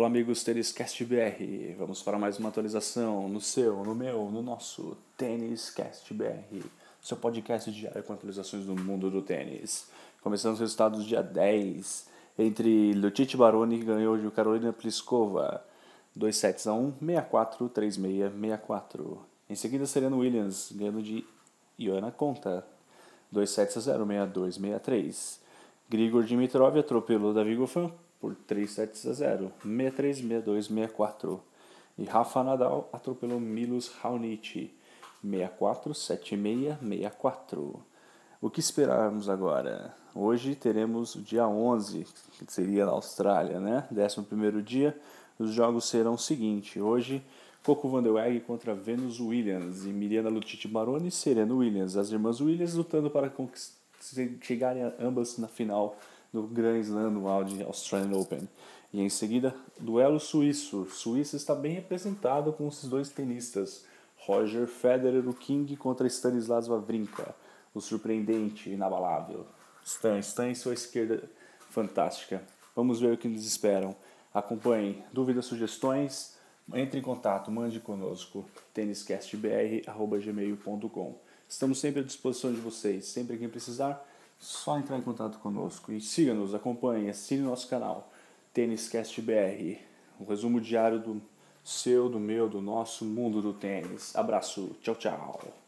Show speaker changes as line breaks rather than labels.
Olá amigos Tênis Cast BR, vamos para mais uma atualização no seu, no meu, no nosso Tênis Cast BR, seu podcast diário com atualizações do mundo do tênis. Começando os resultados dia 10, entre Lucic Baroni que ganhou de Carolina Pliskova, 2 sets a 1, 64, 36, 64. Em seguida Serena Williams ganhando de Ioana Conta, 2 sets a 0, 62, 63. Grigor Dimitrov atropelou Davi Goffin por 3 sets a 0, 63, 62, 64. E Rafa Nadal atropelou Milos Raonic, 64, 76, 64. O que esperarmos agora? Hoje teremos o dia 11, que seria na Austrália, né? 11 dia. Os jogos serão o seguinte: hoje, Coco Van der Weg contra Venus Williams e Miriana Lucic Baroni e Serena Williams. As irmãs Williams lutando para chegarem ambas na final do Grand Slam de Australian Open. E em seguida, duelo suíço. Suíça está bem representado com esses dois tenistas. Roger Federer, o King, contra Stanislas Wawrinka, o surpreendente, inabalável. Stan, Stan em sua esquerda fantástica. Vamos ver o que nos esperam. Acompanhem. Dúvidas, sugestões? Entre em contato, mande conosco. têniscastbr.gmail.com Estamos sempre à disposição de vocês. Sempre que precisar, só entrar em contato conosco e siga-nos, acompanhe, assine nosso canal Têniscast BR, um resumo diário do seu, do meu, do nosso mundo do tênis. Abraço, tchau, tchau.